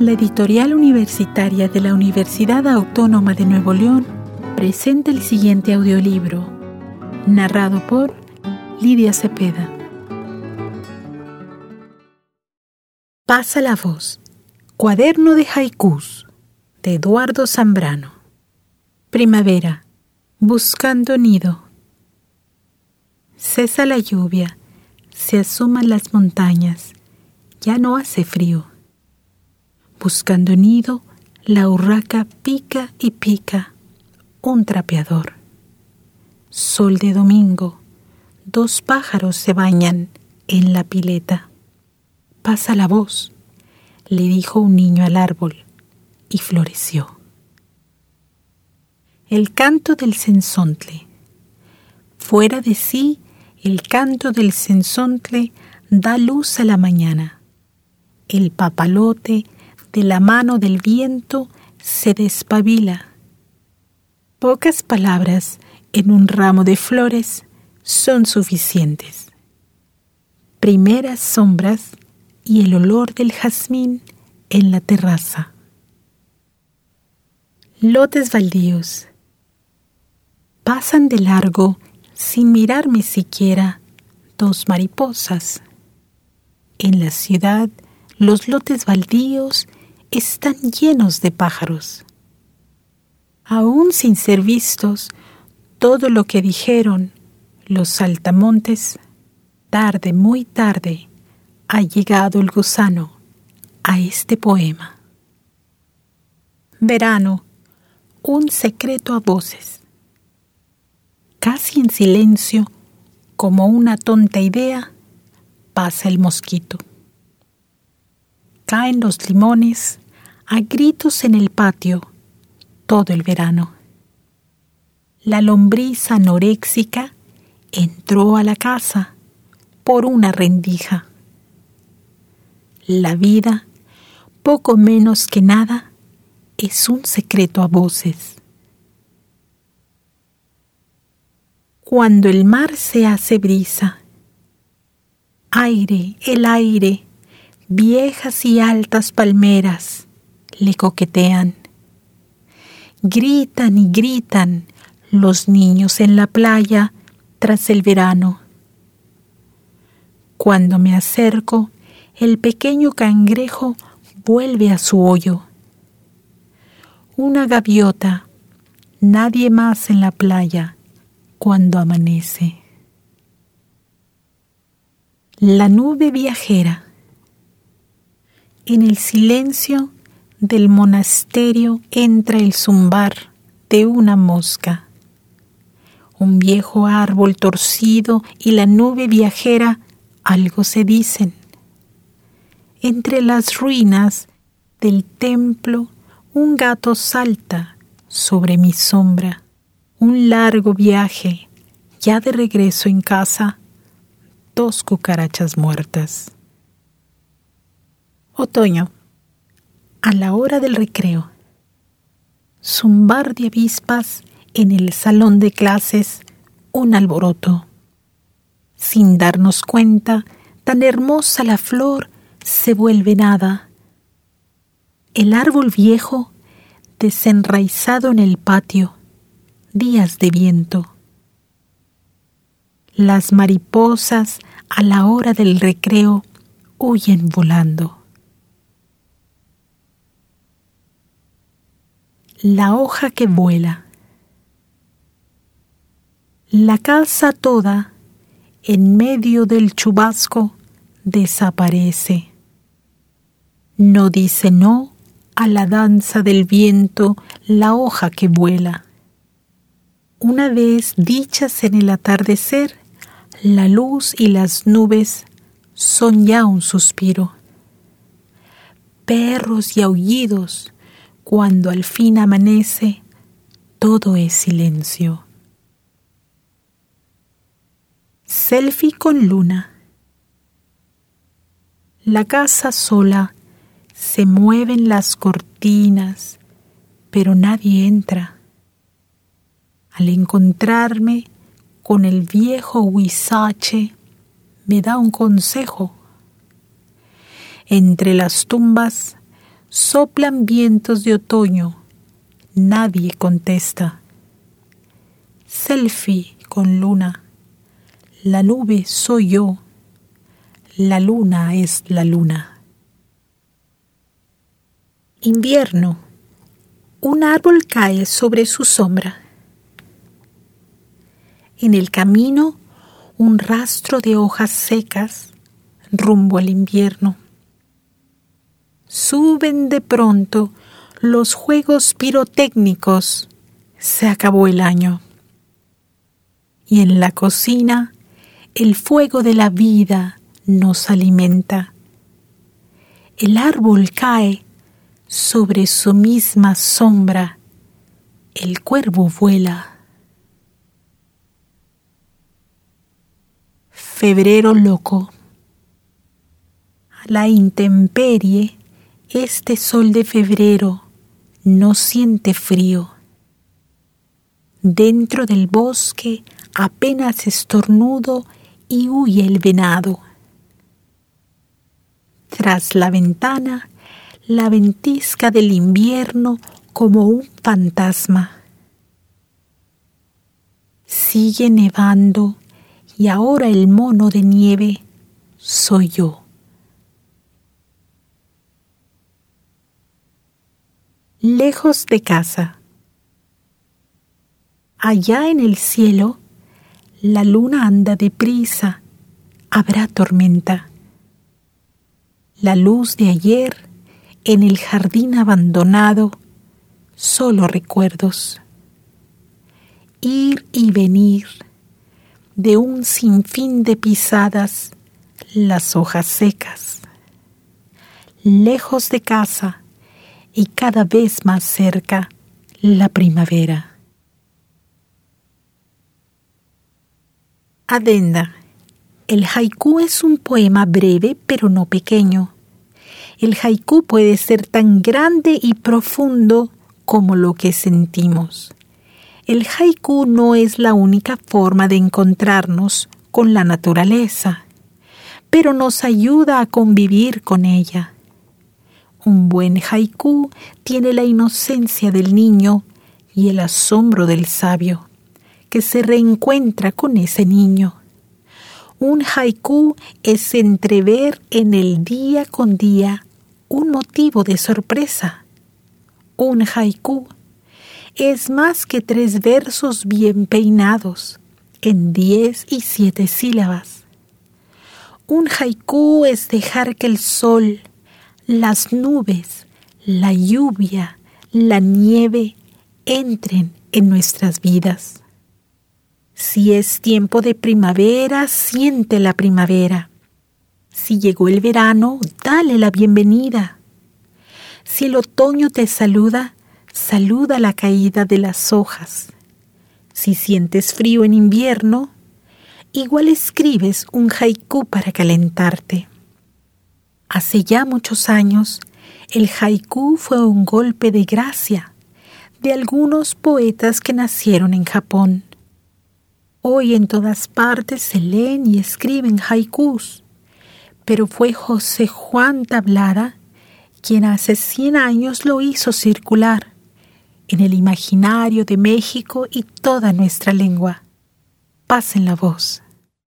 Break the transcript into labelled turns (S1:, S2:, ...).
S1: La editorial universitaria de la Universidad Autónoma de Nuevo León presenta el siguiente audiolibro, narrado por Lidia Cepeda. Pasa la voz. Cuaderno de haikus de Eduardo Zambrano. Primavera. Buscando nido. Cesa la lluvia, se asoman las montañas, ya no hace frío. Buscando nido, la urraca pica y pica, un trapeador. Sol de domingo, dos pájaros se bañan en la pileta. Pasa la voz, le dijo un niño al árbol, y floreció. El canto del censontle. Fuera de sí, el canto del censontle da luz a la mañana. El papalote de la mano del viento se despabila. Pocas palabras en un ramo de flores son suficientes. Primeras sombras y el olor del jazmín en la terraza. Lotes baldíos. Pasan de largo sin mirarme siquiera dos mariposas. En la ciudad los lotes baldíos están llenos de pájaros. Aún sin ser vistos, todo lo que dijeron los saltamontes, tarde, muy tarde, ha llegado el gusano a este poema. Verano, un secreto a voces. Casi en silencio, como una tonta idea, pasa el mosquito. Caen los limones a gritos en el patio todo el verano. La lombriz anoréxica entró a la casa por una rendija. La vida, poco menos que nada, es un secreto a voces. Cuando el mar se hace brisa, aire, el aire, viejas y altas palmeras le coquetean. Gritan y gritan los niños en la playa tras el verano. Cuando me acerco, el pequeño cangrejo vuelve a su hoyo. Una gaviota, nadie más en la playa cuando amanece. La nube viajera en el silencio del monasterio entra el zumbar de una mosca. Un viejo árbol torcido y la nube viajera algo se dicen. Entre las ruinas del templo un gato salta sobre mi sombra. Un largo viaje, ya de regreso en casa, dos cucarachas muertas. Otoño. A la hora del recreo. Zumbar de avispas en el salón de clases, un alboroto. Sin darnos cuenta, tan hermosa la flor se vuelve nada. El árbol viejo, desenraizado en el patio, días de viento. Las mariposas a la hora del recreo huyen volando. La hoja que vuela. La casa toda, en medio del chubasco, desaparece. No dice no a la danza del viento la hoja que vuela. Una vez dichas en el atardecer, la luz y las nubes son ya un suspiro. Perros y aullidos, cuando al fin amanece, todo es silencio. Selfie con luna. La casa sola, se mueven las cortinas, pero nadie entra. Al encontrarme con el viejo huizache, me da un consejo. Entre las tumbas Soplan vientos de otoño, nadie contesta. Selfie con luna, la nube soy yo, la luna es la luna. Invierno. Un árbol cae sobre su sombra. En el camino, un rastro de hojas secas rumbo al invierno. Suben de pronto los juegos pirotécnicos. Se acabó el año. Y en la cocina, el fuego de la vida nos alimenta. El árbol cae sobre su misma sombra el cuervo vuela. Febrero loco. A la intemperie, este sol de febrero no siente frío. Dentro del bosque apenas estornudo y huye el venado. Tras la ventana la ventisca del invierno como un fantasma. Sigue nevando y ahora el mono de nieve soy yo. Lejos de casa. Allá en el cielo, la luna anda deprisa, habrá tormenta. La luz de ayer en el jardín abandonado, solo recuerdos. Ir y venir de un sinfín de pisadas, las hojas secas. Lejos de casa y cada vez más cerca, la primavera. Adenda. El haiku es un poema breve pero no pequeño el haiku puede ser tan grande y profundo como lo que sentimos. El haiku no es la única forma de encontrarnos con la naturaleza, pero nos ayuda a convivir con ella. Un buen haiku tiene la inocencia del niño y el asombro del sabio, que se reencuentra con ese niño. Un haiku es entrever en el día con día un motivo de sorpresa. Un haiku es más que tres versos bien peinados en diez y siete sílabas. Un haiku es dejar que el sol, las nubes, la lluvia, la nieve entren en nuestras vidas. Si es tiempo de primavera, siente la primavera. Si llegó el verano, dale la bienvenida. Si el otoño te saluda, saluda la caída de las hojas. Si sientes frío en invierno, igual escribes un haiku para calentarte. Hace ya muchos años, el haiku fue un golpe de gracia de algunos poetas que nacieron en Japón. Hoy en todas partes se leen y escriben haikus pero fue José Juan Tablada quien hace 100 años lo hizo circular en el imaginario de México y toda nuestra lengua. Pasen la voz.